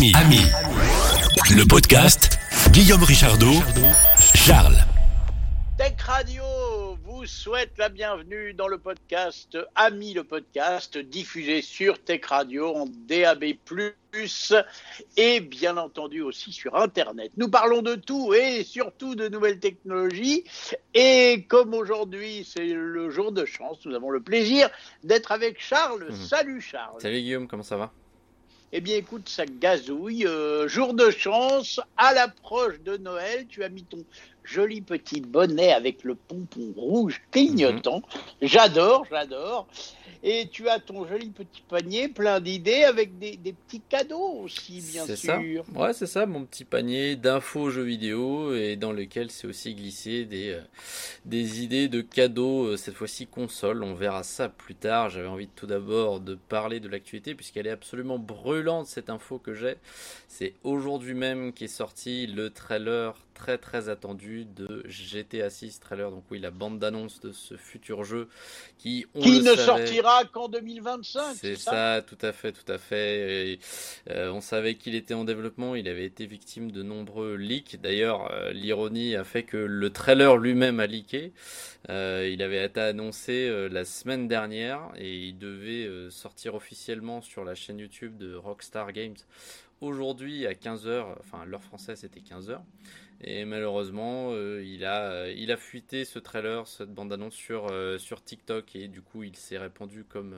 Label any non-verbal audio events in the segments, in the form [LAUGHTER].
Ami, Ami, le podcast Guillaume Richardot, Charles. Tech Radio vous souhaite la bienvenue dans le podcast Ami le podcast diffusé sur Tech Radio en DAB+, et bien entendu aussi sur Internet. Nous parlons de tout et surtout de nouvelles technologies. Et comme aujourd'hui c'est le jour de chance, nous avons le plaisir d'être avec Charles. Mhm. Salut Charles. Salut Guillaume, comment ça va? Eh bien, écoute, ça gazouille. Euh, jour de chance, à l'approche de Noël, tu as mis ton joli petit bonnet avec le pompon rouge clignotant. Mhm. J'adore, j'adore. Et tu as ton joli petit panier plein d'idées avec des, des petits cadeaux aussi, bien sûr. ça Ouais, c'est ça, mon petit panier d'infos jeux vidéo et dans lequel c'est aussi glissé des, euh, des idées de cadeaux, euh, cette fois-ci console. On verra ça plus tard. J'avais envie tout d'abord de parler de l'actualité puisqu'elle est absolument brûlante cette info que j'ai. C'est aujourd'hui même qu'est sorti le trailer très très attendu de GTA 6 trailer. Donc oui, la bande d'annonce de ce futur jeu qui, on Qui le ne savait- sortira qu'en 2025. C'est ça ça, tout à fait, tout à fait. Et, euh, on savait qu'il était en développement, il avait été victime de nombreux leaks. D'ailleurs, euh, l'ironie a fait que le trailer lui-même a leaké. Euh, il avait été annoncé la semaine dernière et il devait sortir officiellement sur la chaîne YouTube de Rockstar Games aujourd'hui à 15h, enfin l'heure française c'était 15h. Et malheureusement, euh, il, a, euh, il a fuité ce trailer, cette bande-annonce sur, euh, sur TikTok et du coup il s'est répandu comme,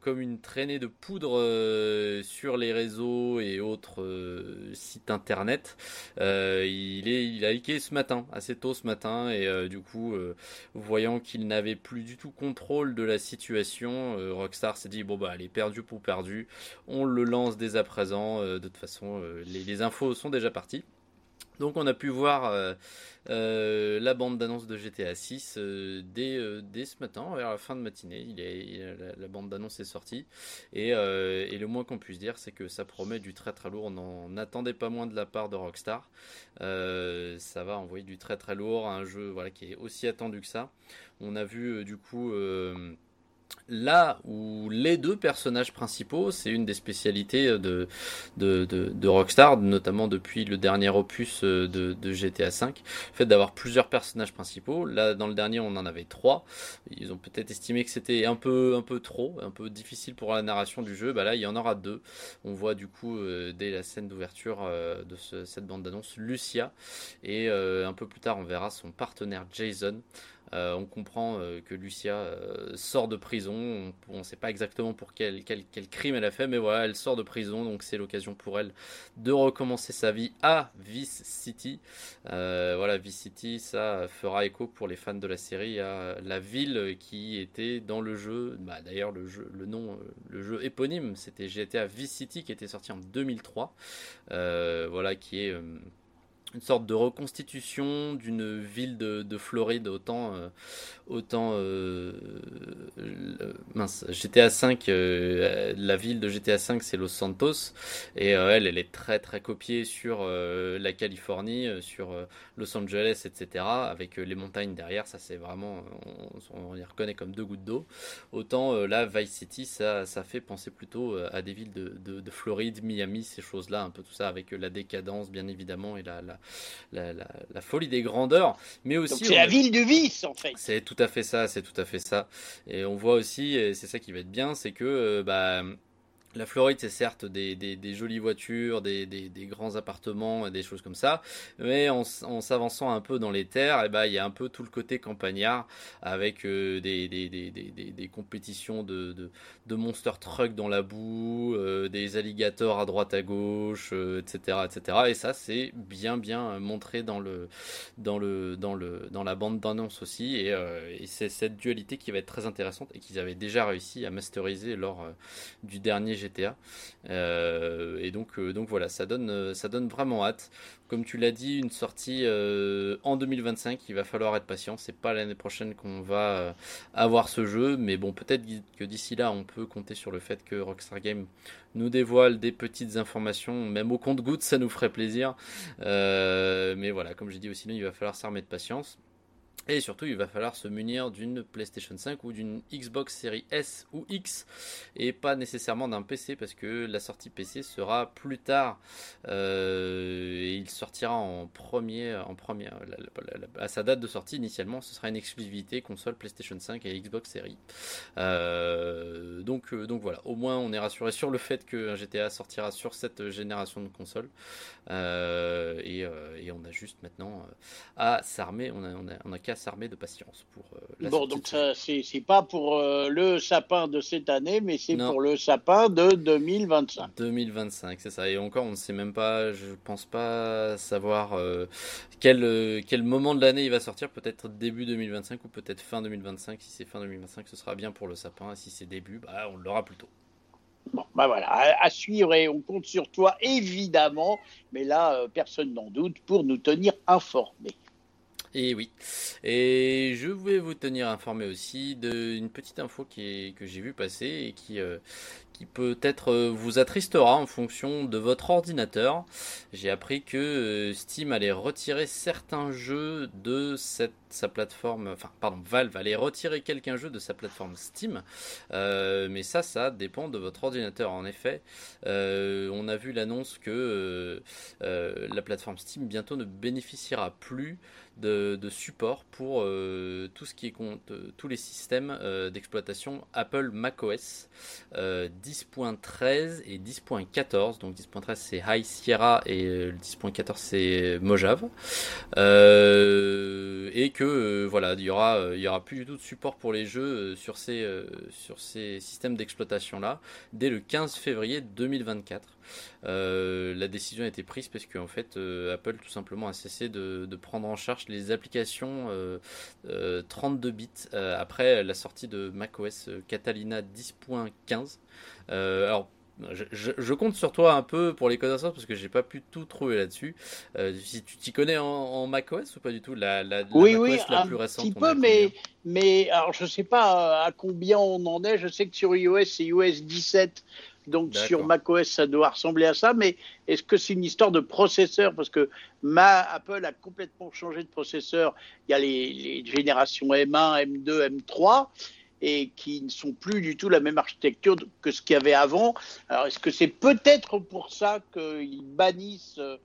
comme une traînée de poudre sur les réseaux et autres sites internet. Il, est, il a leaké ce matin, assez tôt ce matin, et du coup, voyant qu'il n'avait plus du tout contrôle de la situation, Rockstar s'est dit bon bah elle est perdue pour perdu, on le lance dès à présent. Euh, de toute façon, euh, les, infos sont déjà parties. Donc on a pu voir euh, la bande d'annonce de GTA 6 euh, dès, ce matin, vers la fin de matinée. Il est, la, bande d'annonce est sortie. Et, et le moins qu'on puisse dire, c'est que ça promet du très très lourd. On n'en attendait pas moins de la part de Rockstar. Ça va envoyer du très très lourd, un jeu voilà, qui est aussi attendu que ça. On a vu du coup... euh, Là où les deux personnages principaux, c'est une des spécialités de, de, Rockstar, notamment depuis le dernier opus euh, de, GTA V, le fait d'avoir plusieurs personnages principaux. Là, dans le dernier, on en avait trois. Ils ont peut-être estimé que c'était un peu, un peu trop, un peu difficile pour la narration du jeu. Bah là, il y en aura deux. On voit du coup, euh, dès la scène d'ouverture euh, de ce- cette bande d'annonce, Lucia. Et euh, un peu plus tard, on verra son partenaire Jason. Euh, on comprend euh, que Lucia euh, sort de prison. On ne sait pas exactement pour quel, crime elle a fait, mais voilà, elle sort de prison, donc c'est l'occasion pour elle de recommencer sa vie à Vice City. Voilà, Vice City, ça fera écho pour les fans de la série à la ville qui était dans le jeu. Bah, D'ailleurs, le, jeu, le nom, le jeu éponyme, c'était GTA Vice City qui était sorti en 2003. Euh, voilà, qui est. une sorte de reconstitution d'une ville de, de Floride autant euh, autant euh, mince GTA 5 euh, la ville de GTA 5 c'est Los Santos. Et euh, elle elle est très très copiée sur euh, la Californie sur Los Angeles etc avec les montagnes derrière ça c'est vraiment on, on les reconnaît comme deux gouttes d'eau. Autant là Vice City ça ça fait penser plutôt à des villes de, de, de Floride Miami ces choses là un peu tout ça avec la décadence bien évidemment et la, la, la, la, la folie des grandeurs mais aussi c'est la ville du vice, en fait. c'est tout à fait ça, c'est tout à fait ça. Et on voit aussi, et c'est ça qui va être bien, c'est que euh, bah, la Floride, c'est certes des, jolies voitures, des, grands appartements, des choses comme ça, mais en, s'avançant un peu dans les terres, et bah, il y a un peu tout le côté campagnard avec euh, des, compétitions de, monster truck dans la boue, euh, des alligators à droite à gauche, euh, etc., etc. Et ça, c'est bien bien montré dans le dans le dans le dans la bande d'annonce aussi et, c'est cette dualité qui va être très intéressante et qu'ils avaient déjà réussi à masteriser lors du dernier Euh, et donc euh, donc voilà ça donne euh, ça donne vraiment hâte. Comme tu l'as dit une sortie en 2025 il va falloir être patient. C'est pas l'année prochaine qu'on va avoir ce jeu mais bon peut-être que d'ici là on peut compter sur le fait que Rockstar Games nous dévoile des petites informations. Même au compte-gouttes ça nous ferait plaisir. Mais voilà, comme j'ai dit aussi, il va falloir s'armer de patience. Et surtout, il va falloir se munir d'une PlayStation 5 ou d'une Xbox Series S ou X et pas nécessairement d'un PC parce que la sortie PC sera plus tard. Euh, et il sortira en premier, en première, à sa date de sortie initialement, ce sera une exclusivité console PlayStation 5 et Xbox Series. Euh, donc, euh, donc voilà, au moins on est rassuré sur le fait que GTA sortira sur cette génération de consoles. Et, on a juste maintenant à s'armer, on a, on a, s'armer de patience pour euh, la Bon, donc ça, c'est pas pour euh, le sapin de cette année, mais c'est pour le sapin de 2025. 2025, c'est ça. Et encore, on ne sait même pas, je pense pas savoir euh, quel, quel moment de l'année il va sortir. Peut-être début 2025 ou peut-être fin 2025. Si c'est fin 2025, ce sera bien pour le sapin. Et si c'est début, bah, on l'aura plus tôt. Bon, bah voilà, à, suivre et on compte sur toi évidemment, mais là, personne n'en doute pour nous tenir informés. Et oui. Et je voulais vous tenir informé aussi d'une petite info qui que j'ai vu passer et qui, euh, qui peut-être euh, vous attristera en fonction de votre ordinateur. J'ai appris que euh, Steam allait retirer certains jeux de cette, sa plateforme, enfin pardon, Valve allait retirer quelques jeux de sa plateforme Steam, mais ça, ça dépend de votre ordinateur. En effet, on a vu l'annonce que la plateforme Steam bientôt ne bénéficiera plus de, support pour tout ce qui compte, tous les systèmes d'exploitation Apple macOS. 10.13 et 10.14. Donc 10.13 c'est High Sierra et le 10.14 c'est Mojave. Euh, et que euh, voilà, il y aura, il y aura plus du tout de support pour les jeux euh, sur ces, sur ces systèmes d'exploitation là dès le 15 février 2024. la décision a été prise parce qu'en fait Apple tout simplement a cessé de, de prendre en charge les applications 32 bits après la sortie de macOS Catalina 10.15 euh, alors, je, compte sur toi un peu pour les connaissances parce que j'ai pas pu tout trouver là-dessus. Euh, si tu t'y connais en, macOS ou pas du tout? La, la, oui, oui, la plus récente. Un petit peu, mais, mais alors je sais pas à combien on en est. Je sais que sur iOS c'est iOS 17, donc sur macOS ça doit ressembler à ça. Mais est-ce que c'est une histoire de processeur? Parce que ma Apple a complètement changé de processeur. Il y a les, les générations M1, M2, M3 et qui ne sont plus du tout la même architecture que ce qu'il y avait avant. Alors, est-ce que c'est peut-être pour ça qu'ils bannissent euh,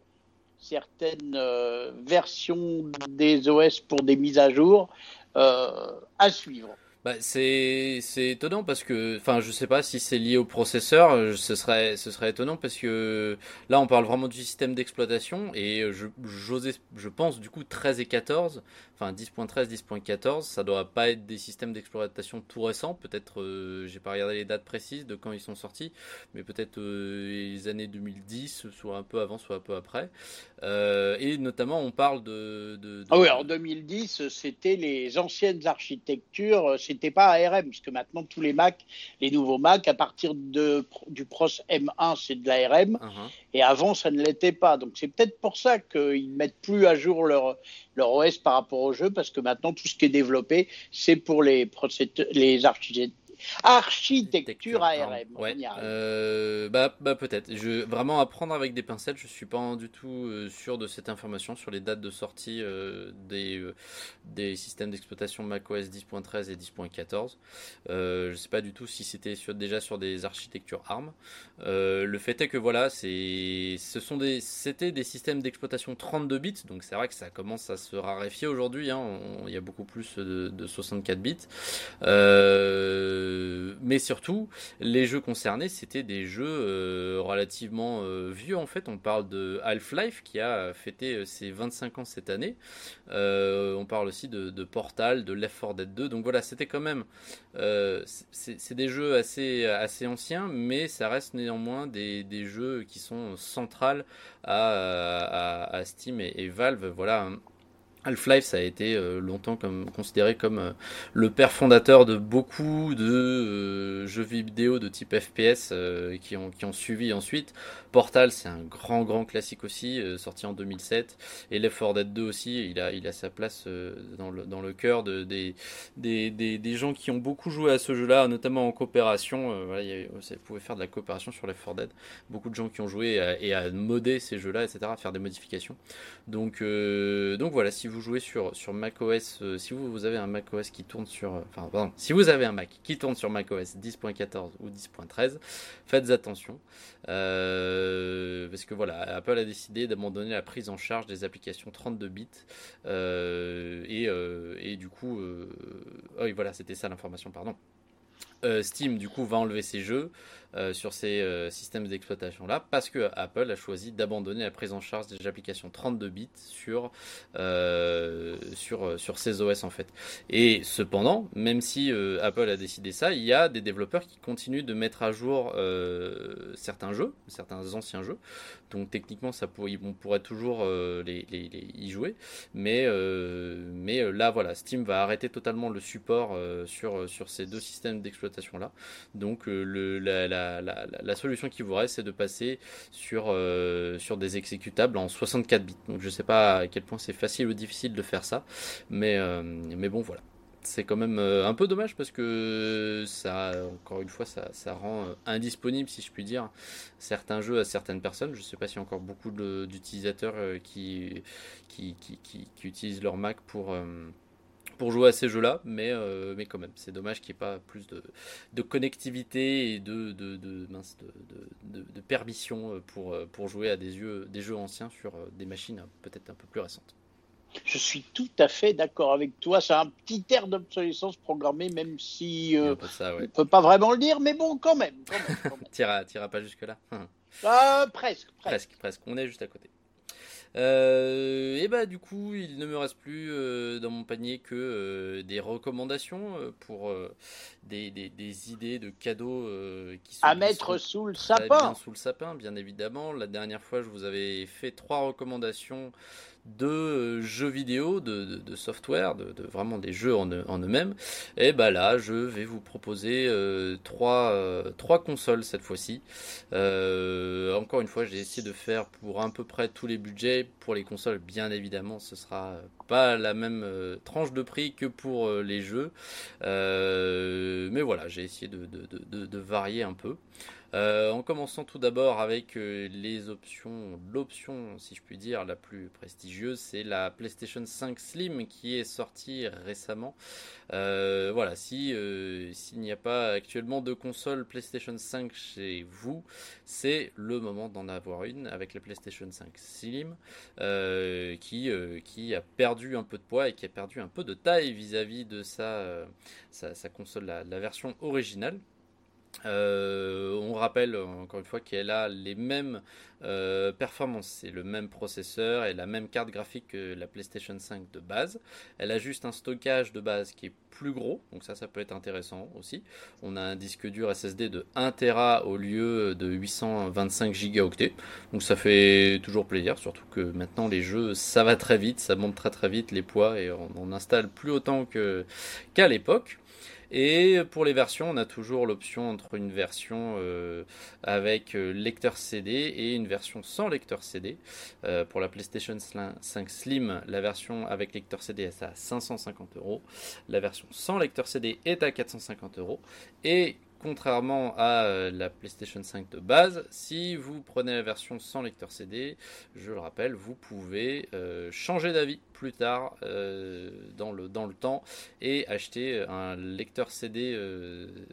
certaines euh, versions des OS pour des mises à jour? Euh, à suivre bah, c'est étonnant parce que, enfin, je sais pas si c'est lié au processeur, ce serait, ce serait étonnant parce que là, on parle vraiment du système d'exploitation et je, je pense du coup 13 et 14 enfin 10.13, 10.14, ça doit pas être des systèmes d'exploitation tout récents, peut-être, euh, j'ai pas regardé les dates précises de quand ils sont sortis, mais peut-être euh, les années 2010, soit un peu avant, soit un peu après. Euh, et notamment, on parle de. Ah oui, en 2010, c'était les anciennes architectures, c'était pas ARM, puisque maintenant tous les Mac, les nouveaux Mac, à partir de, du Pros M1, c'est de l'ARM, uh-huh. et avant, ça ne l'était pas. Donc c'est peut-être pour ça qu'ils mettent plus à jour leur leur OS par rapport au jeu parce que maintenant tout ce qui est développé c'est pour les, les architectes Architecture ARM. Ouais. Euh, bah, bah peut-être. Je vraiment apprendre avec des pincettes. Je suis pas du tout euh, sûr de cette information sur les dates de sortie euh, des des systèmes d'exploitation macOS 10.13 et 10.14. je sais pas du tout si c'était déjà sur des architectures ARM. le fait est que voilà, c'est ce sont des c'était des systèmes d'exploitation 32 bits. Donc c'est vrai que ça commence à se raréfier aujourd'hui. Hein. Il y a beaucoup plus de, de 64 bits. Euh, euh, mais surtout, les jeux concernés, c'était des jeux euh, relativement euh, vieux en fait. On parle de Half-Life qui a fêté ses 25 ans cette année. on parle aussi de, Portal, de Left 4 Dead 2. Donc voilà, c'était quand même. c'est des jeux assez, assez anciens, mais ça reste néanmoins des, jeux qui sont centrales à, Steam et, et Valve. Voilà Half-Life, ça a été euh, longtemps considéré comme euh, le père fondateur de beaucoup de euh, jeux vidéo de type FPS qui, ont, qui ont suivi ensuite. Portal, c'est un grand, grand classique aussi, sorti en 2007. Et Left 4 Dead 2 aussi, il a, il a sa place dans, le, dans le cœur de, des, des, des, gens qui ont beaucoup joué à ce jeu-là, notamment en coopération. voilà, il vous pouvez faire de la coopération sur Left 4 Dead. Beaucoup de gens qui ont joué et à, modder ces jeux-là, etc., à faire des modifications. Donc, donc voilà, si vous jouez sur, sur macOS, euh, si vous, vous, avez un macOS qui tourne sur. Enfin, pardon, si vous avez un Mac qui tourne sur macOS 10.14 ou 10.13, faites attention. parce que voilà, Apple a décidé d'abandonner la prise en charge des applications 32 bits. Et, et, du coup. oh, oui, voilà, c'était ça l'information, pardon. Steam, du coup, va enlever ses jeux. Euh, sur ces euh, systèmes d'exploitation là parce que Apple a choisi d'abandonner la prise en charge des applications 32 bits sur euh, ces OS en fait. Et cependant, même si Apple a décidé ça, il y a des développeurs qui continuent de mettre à jour certains jeux, certains anciens jeux. Donc techniquement, ça on pourrait toujours les, y jouer, mais là voilà, Steam va arrêter totalement le support sur ces deux systèmes d'exploitation là. Donc le la la, solution qui vous reste, c'est de passer sur, euh, sur des exécutables en 64 bits. Donc je ne sais pas à quel point c'est facile ou difficile de faire ça, mais, euh, mais bon voilà. C'est quand même euh, un peu dommage parce que ça, encore une fois, ça, rend indisponible, si je puis dire, certains jeux à certaines personnes. Je ne sais pas s'il y a encore beaucoup d'utilisateurs qui, qui, utilisent leur Mac pour pour jouer à ces jeux-là, mais, euh, mais quand même, c'est dommage qu'il n'y ait pas plus de, de connectivité et de, de, de, de, permission pour, pour jouer à des jeux, des jeux anciens sur euh, des machines peut-être un peu plus récentes. Je suis tout à fait d'accord avec toi. C'est un petit air d'obsolescence programmée, même si euh, on ne peut pas vraiment le dire, mais bon, quand même. [LAUGHS] Tu n'iras pas jusque-là presque, presque. Presque, presque. On est juste à côté. Euh, et bah du coup, il ne me reste plus euh, dans mon panier que euh, des recommandations pour des, des, idées de cadeaux qui sont à mettre sous le sapin. sous le sapin, bien évidemment. La dernière fois, je vous avais fait trois recommandations de euh, jeux vidéo, de, software, de, vraiment des jeux en, eux-mêmes. Et bah là, je vais vous proposer euh, trois, euh, trois, consoles cette fois-ci. encore une fois, j'ai essayé de faire pour à peu près tous les budgets. Pour les consoles, bien évidemment, ce sera pas la même tranche de prix que pour les jeux. mais voilà, j'ai essayé de, varier un peu. Euh, en commençant tout d'abord avec euh, les options, l'option, si je puis dire, la plus prestigieuse, c'est la PlayStation 5 Slim qui est sortie récemment. Euh, voilà, si s'il n'y a pas actuellement de console PlayStation 5 chez vous, c'est le moment d'en avoir une avec la PlayStation 5 Slim qui a perdu un peu de poids et qui a perdu un peu de taille vis-à-vis de sa, console, la version originale. Euh, on rappelle encore une fois qu'elle a les mêmes euh, performances, c'est le même processeur et la même carte graphique que la PlayStation 5 de base. Elle a juste un stockage de base qui est plus gros, donc ça ça peut être intéressant aussi. On a un disque dur SSD de 1 Tera au lieu de 825 gigaoctets, donc ça fait toujours plaisir, surtout que maintenant les jeux ça va très vite, ça monte très très vite les poids et on, installe plus autant qu'à l'époque. Et pour les versions, on a toujours l'option entre une version euh, avec euh, lecteur CD et une version sans lecteur CD. Euh, pour la PlayStation 5 Slim, la version avec lecteur CD est à 550 euros. La version sans lecteur CD est à 450 euros. Et contrairement à euh, la PlayStation 5 de base, si vous prenez la version sans lecteur CD, je le rappelle, vous pouvez euh, changer d'avis plus tard euh, dans, le, dans le temps et acheter un lecteur CD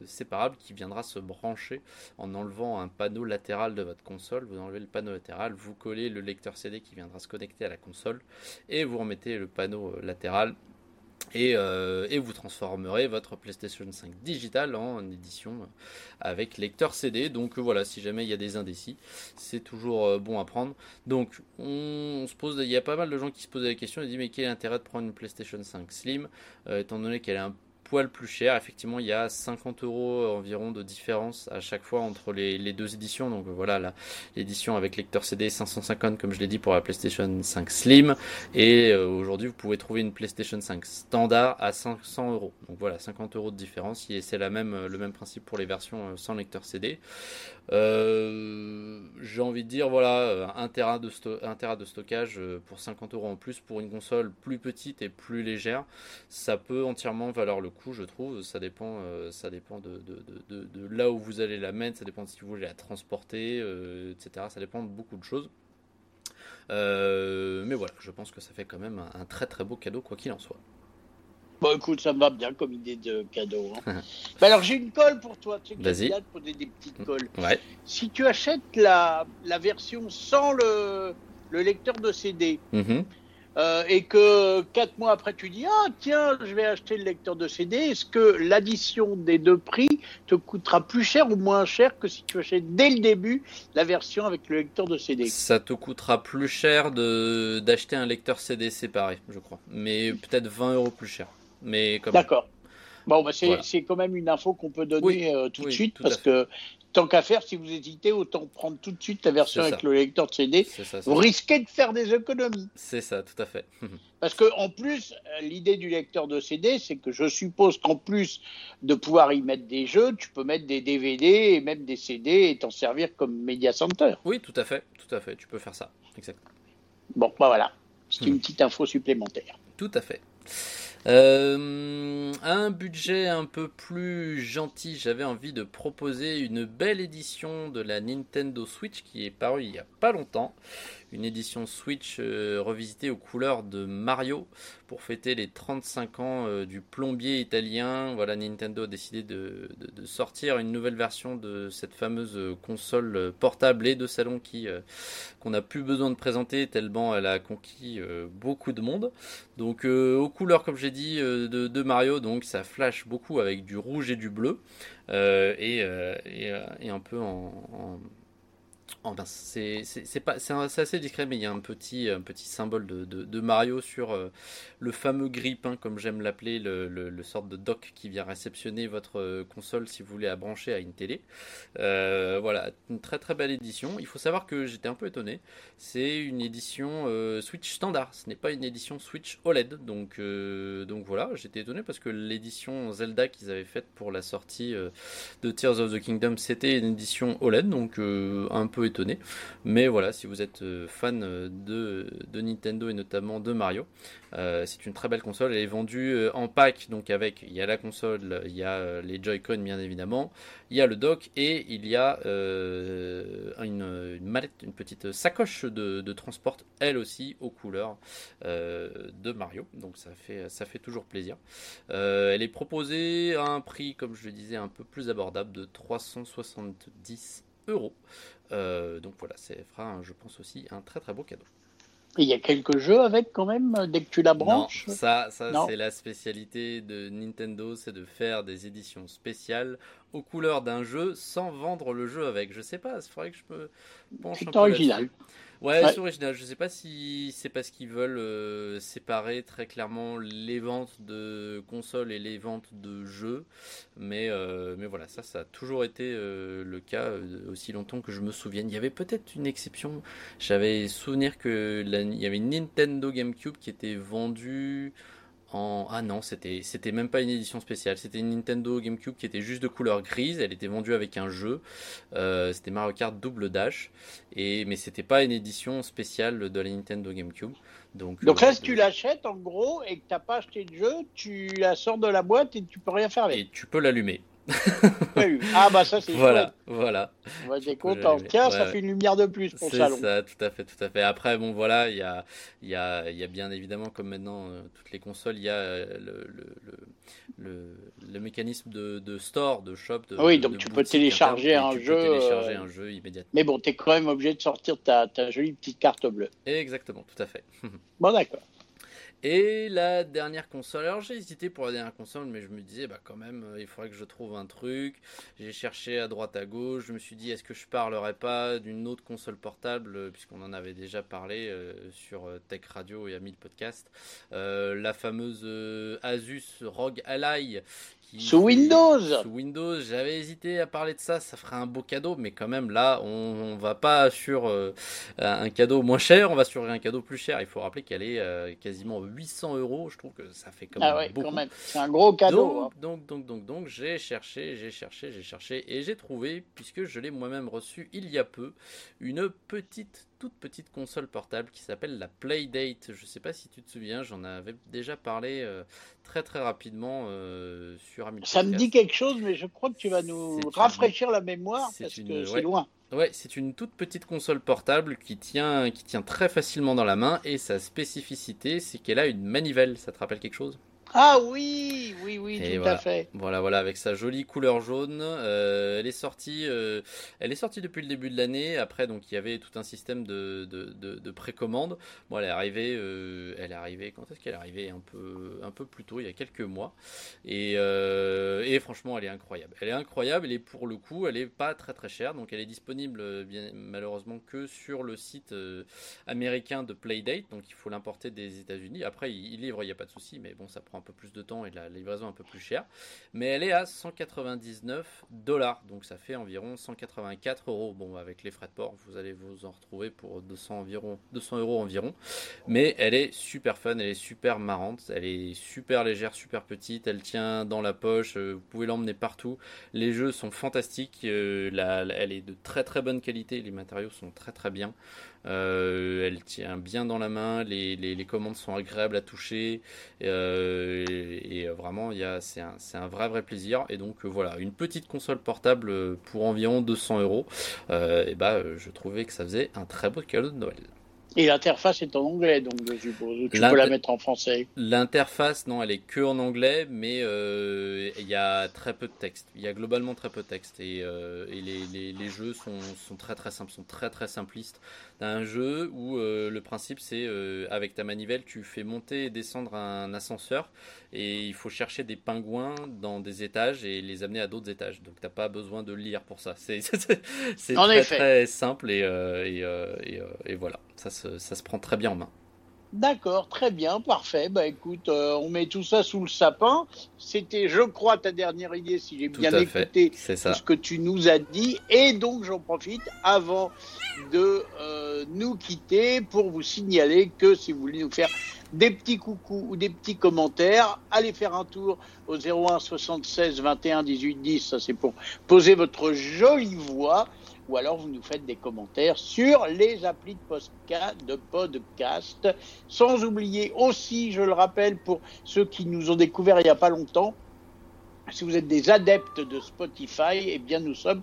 séparable qui viendra se brancher en enlevant un panneau latéral de votre console. Vous enlevez le panneau latéral, vous collez le lecteur CD qui viendra se connecter à la console et vous remettez le panneau latéral euh, et, vous transformerez votre PlayStation 5 digital en édition avec lecteur CD. Donc voilà, si jamais il y a des indécis, c'est toujours euh, bon à prendre. Donc on, se pose, il y a pas mal de gens qui se posent la question, ils disent mais quel est l'intérêt de prendre une PlayStation 5 Slim, euh, étant donné qu'elle est un poil plus cher. Effectivement, il y a 50 euros environ de différence à chaque fois entre les, deux éditions. Donc voilà, l'édition avec lecteur CD 550, comme je l'ai dit pour la PlayStation 5 Slim. Et euh, aujourd'hui, vous pouvez trouver une PlayStation 5 standard à 500 euros. Donc voilà, 50 euros de différence. Et c'est la même, le même principe pour les versions euh, sans lecteur CD. Euh, j'ai envie de dire, voilà, 1 Tera de, de stockage pour 50 euros en plus pour une console plus petite et plus légère. Ça peut entièrement valoir le coup je trouve. Ça dépend, euh, ça dépend de, de, là où vous allez la mettre, ça dépend si vous voulez la transporter, euh, etc. Ça dépend de beaucoup de choses. mais voilà, je pense que ça fait quand même un, très très beau cadeau, quoi qu'il en soit. Bon, écoute, ça me va bien comme idée de cadeau. Hein. [LAUGHS] bah alors, j'ai une colle pour toi. Tu sais Vas-y. de poser des petites colles. Ouais. Si tu achètes la, la version sans le, le lecteur de CD, Mhm. Euh, et que quatre mois après tu dis ah tiens je vais acheter le lecteur de CD, est-ce que l'addition des deux prix te coûtera plus cher ou moins cher que si tu achètes dès le début la version avec le lecteur de CD Ça te coûtera plus cher de d'acheter un lecteur CD séparé, je crois. Mais peut-être 20 euros plus cher. Mais comme D'accord. Bon, bah c'est Voilà. quand même une info qu'on peut donner Oui, euh, tout de suite tout parce que tant qu'à faire, si vous hésitez, autant prendre tout de suite la version avec le lecteur de CD. ça, Vous risquez de faire des économies. C'est ça, tout à fait. [LAUGHS] Parce que en plus, l'idée du lecteur de CD, c'est que je suppose qu'en plus de pouvoir y mettre des jeux, tu peux mettre des DVD et même des CD et t'en servir comme media center. oui, tout à fait, tout à fait. Tu peux faire ça, exact. Bon, bah voilà, c'est Hmm. une petite info supplémentaire. Tout à fait. Euh, un budget un peu plus gentil, j'avais envie de proposer une belle édition de la Nintendo Switch qui est parue il y a pas longtemps. Une édition Switch euh, revisitée aux couleurs de Mario pour fêter les 35 ans euh, du plombier italien. Voilà, Nintendo a décidé de, sortir une nouvelle version de cette fameuse console portable et de salon qui euh, qu'on n'a plus besoin de présenter tellement elle a conquis beaucoup de monde. Donc aux couleurs comme j'ai dit de, Mario, donc ça flash beaucoup avec du rouge et du bleu et, un peu en- ben, c'est assez discret mais il y a un petit symbole de, Mario sur euh, le fameux grille-pain comme j'aime l'appeler le, le, sorte de dock qui vient réceptionner votre euh, console si vous voulez la brancher à une télé. Euh, voilà une très très belle édition. Il faut savoir que j'étais un peu étonné c'est une édition Switch standard, ce n'est pas une édition Switch OLED. Donc, donc voilà, j'étais étonné parce que l'édition Zelda qu'ils avaient faite pour la sortie de Tears of the Kingdom, c'était une édition OLED, donc un peu étonné. Mais voilà, si vous êtes euh, fan de, de Nintendo et notamment de Mario, euh, c'est une très belle console. Elle est vendue euh, en pack, donc avec il y a la console, il y a euh, les Joy-Con bien évidemment, il y a le dock et il y a euh, une, mallette, une petite sacoche de, transport, elle aussi aux couleurs euh, de Mario. Donc ça fait, ça fait toujours plaisir. Euh, elle est proposée à un prix, comme je le disais, un peu plus abordable de 370 euros. Euh, donc voilà, ça fera, un- je pense aussi, un très très beau cadeau. Il y a quelques jeux avec quand même, dès que tu la branches? Non, ça, ça c'est la spécialité de Nintendo, c'est de faire des éditions spéciales aux couleurs d'un jeu sans vendre le jeu avec. Je sais pas, il faudrait que je me penche un C'est peu original. Ouais, Ouais. c'est original. Je sais pas si c'est parce qu'ils veulent euh, séparer très clairement les ventes de consoles et les ventes de jeux, mais euh, mais voilà, ça, ça a toujours été euh, le cas aussi longtemps que je me souvienne. Il y avait peut-être une exception. J'avais souvenir que la- il y avait une Nintendo GameCube qui était vendue en ah non, c'était c'était même pas une édition spéciale. C'était une Nintendo GameCube qui était juste de couleur grise. Elle était vendue avec un jeu. Euh, c'était Mario Kart Double Dash. Et mais c'était pas une édition spéciale de la Nintendo GameCube. Donc, Donc euh, là, si tu l'achètes, en gros, et que t'as pas acheté de jeu, tu la sors de la boîte et tu peux rien faire avec. et tu peux l'allumer. [LAUGHS] Ah bah ça c'est Voilà, voilà. On va content. Tiens, ça fait une lumière de plus pour le C'est salon. ça, tout à fait, tout à fait. Après, bon, voilà, il y a, il y a, y a bien évidemment, comme maintenant euh, toutes les consoles, il y a euh, le, le, le, le- mécanisme de, de store, de shop. De, Oui, donc de tu peux télécharger interne, un tu jeu, Peux télécharger euh, un jeu immédiatement. Mais bon, t'es quand même obligé de sortir ta, ta jolie petite carte bleue. Exactement, tout à fait. [LAUGHS] Bon, d'accord. Et la dernière console, alors j'ai hésité pour la dernière console, mais je me disais, bah quand même, euh, il faudrait que je trouve un truc. J'ai cherché à droite à gauche, je me suis dit, est-ce que je parlerais pas d'une autre console portable, euh, puisqu'on en avait déjà parlé euh, sur Tech Radio et Ami le podcast, la fameuse Asus ROG Ally. Qui Sous Windows Sous Windows, j'avais hésité à parler de ça, ça ferait un beau cadeau, mais quand même là, on, on va pas sur euh, un cadeau moins cher, on va sur un cadeau plus cher. Il faut rappeler qu'elle est euh, quasiment 800 euros. Je trouve que ça fait quand même Ah ouais, beaucoup. C'est un gros cadeau. hein. Donc, donc, donc, donc, j'ai cherché, j'ai cherché, j'ai cherché et j'ai trouvé, puisque je l'ai moi-même reçu il y a peu, une petite, toute petite console portable qui s'appelle la Playdate. Je sais pas si tu te souviens, j'en avais déjà parlé euh, très très rapidement euh, sur Ami Ça me dit quelque chose, mais je crois que tu vas nous une- rafraîchir la mémoire parce une- que c'est ouais. loin. Ouais, c'est une toute petite console portable qui tient, qui tient très facilement dans la main et sa spécificité, c'est qu'elle a une manivelle. Ça te rappelle quelque chose? Ah oui, oui, oui, tout à fait. Voilà, voilà, avec sa jolie couleur jaune. Euh, elle est sortie, euh, elle est sortie depuis le début de l'année. Après, donc il y avait tout un système de, de, de, précommande. Bon, elle est arrivée, euh, elle est arrivée. Quand est-ce qu'elle est arrivée? Un peu, un peu plus tôt, il y a quelques mois. Et, et franchement, elle est incroyable. Elle est incroyable. Et pour le coup, elle est pas très très chère. Donc, elle est disponible bien malheureusement que sur le site américain de Playdate. Donc, il faut l'importer des États-Unis. Après, il, il livre, il n'y a pas de souci. Mais bon, ça prend un peu plus de temps et la livraison un peu plus chère. Mais elle est à 199 dollars, donc ça fait environ 184 euros. Bon, avec les frais de port, vous allez vous en retrouver pour 200 environ, 200 euros environ. Mais elle est super fun, elle est super marrante, elle est super légère, super petite, elle tient dans la poche, euh, vous pouvez l'emmener partout. Les jeux sont fantastiques, euh, elle est de très très bonne qualité, les matériaux sont très très bien. Euh, elle tient bien dans la main, les, commandes sont agréables à toucher euh, et, vraiment c'est un, un, vrai vrai plaisir. Et donc euh, voilà, une petite console portable pour environ 200 euros. et bah je trouvais que ça faisait un très beau cadeau de Noël. Et l'interface est en anglais, donc je suppose. Tu peux la mettre en français. L'interface, non, elle est que en anglais, mais euh, il y a très peu de texte. Il y a globalement très peu de texte. Et, euh, et les, les, les, jeux sont, sont, très très simples, sont très très simplistes. T'as un jeu où euh, le principe c'est avec ta manivelle, tu fais monter et descendre un ascenseur et il faut chercher des pingouins dans des étages et les amener à d'autres étages. Donc t'as pas besoin de lire pour ça. C'est [LAUGHS] très, très simple et, et, et, et voilà ça se, ça se prend très bien en main. D'accord, très bien, parfait. Bah écoute, euh, on met tout ça sous le sapin. C'était, je crois, ta dernière idée, si j'ai bien écouté tout ce que tu nous as dit. Et donc, j'en profite avant de euh, nous quitter pour vous signaler que si vous voulez nous faire des petits coucous ou des petits commentaires, allez faire un tour au 01 76 21 18 10. Ça, c'est pour poser votre jolie voix ou alors vous nous faites des commentaires sur les applis de podcast. Sans oublier aussi, je le rappelle, pour ceux qui nous ont découvert il n'y a pas longtemps, si vous êtes des adeptes de Spotify, eh bien nous sommes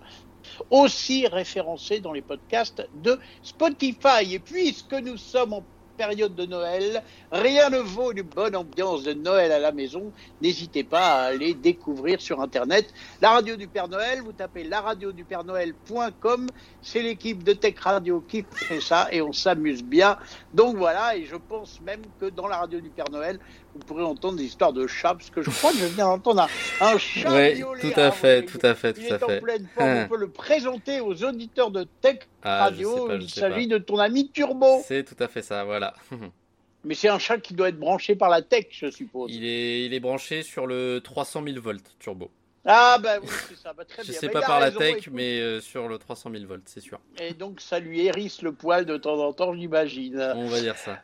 aussi référencés dans les podcasts de Spotify. Et puisque nous sommes en période de Noël. Rien ne vaut une bonne ambiance de Noël à la maison. N'hésitez pas à aller découvrir sur Internet la radio du Père Noël. Vous tapez la radio du Père Noël.com. C'est l'équipe de Tech Radio qui fait ça et on s'amuse bien. Donc voilà, et je pense même que dans la radio du Père Noël, vous pourrez entendre des histoires de chats, parce que je crois que je viens d'entendre un, chat [LAUGHS] oui, tout à fait, tout à fait, tout Il à est en pleine forme, on [LAUGHS] peut le présenter aux auditeurs de Tech ah, Radio. Il s'agit de ton ami Turbo. C'est tout à fait ça, voilà. [LAUGHS] Mais c'est un chat qui doit être branché par la tech, je suppose. Il est, il est branché sur le 300 000 volts turbo. Ah bah oui, c'est ça, bah, très je bien. Je sais pas par la tech, mais euh, sur le 300 000 volts, c'est sûr. Et donc ça lui hérisse le poil de temps en temps, j'imagine. On va dire ça.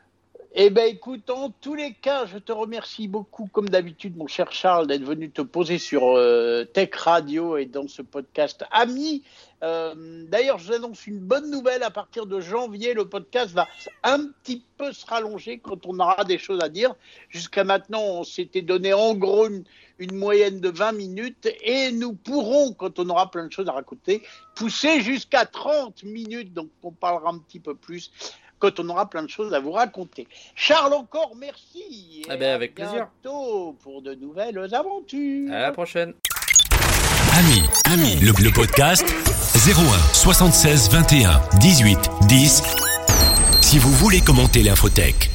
Eh bien, écoute, en tous les cas, je te remercie beaucoup, comme d'habitude, mon cher Charles, d'être venu te poser sur euh, Tech Radio et dans ce podcast Ami. Euh, d'ailleurs, je vous annonce une bonne nouvelle. À partir de janvier, le podcast va un petit peu se rallonger quand on aura des choses à dire. Jusqu'à maintenant, on s'était donné en gros une, une, moyenne de 20 minutes et nous pourrons, quand on aura plein de choses à raconter, pousser jusqu'à 30 minutes. Donc, on parlera un petit peu plus quand on aura plein de choses à vous raconter. Charles, encore merci. Eh ben, avec plaisir. pour de nouvelles aventures. À la prochaine. Ami, ami, le, le podcast 01 76 21 18 10. Si vous voulez commenter l'infotech.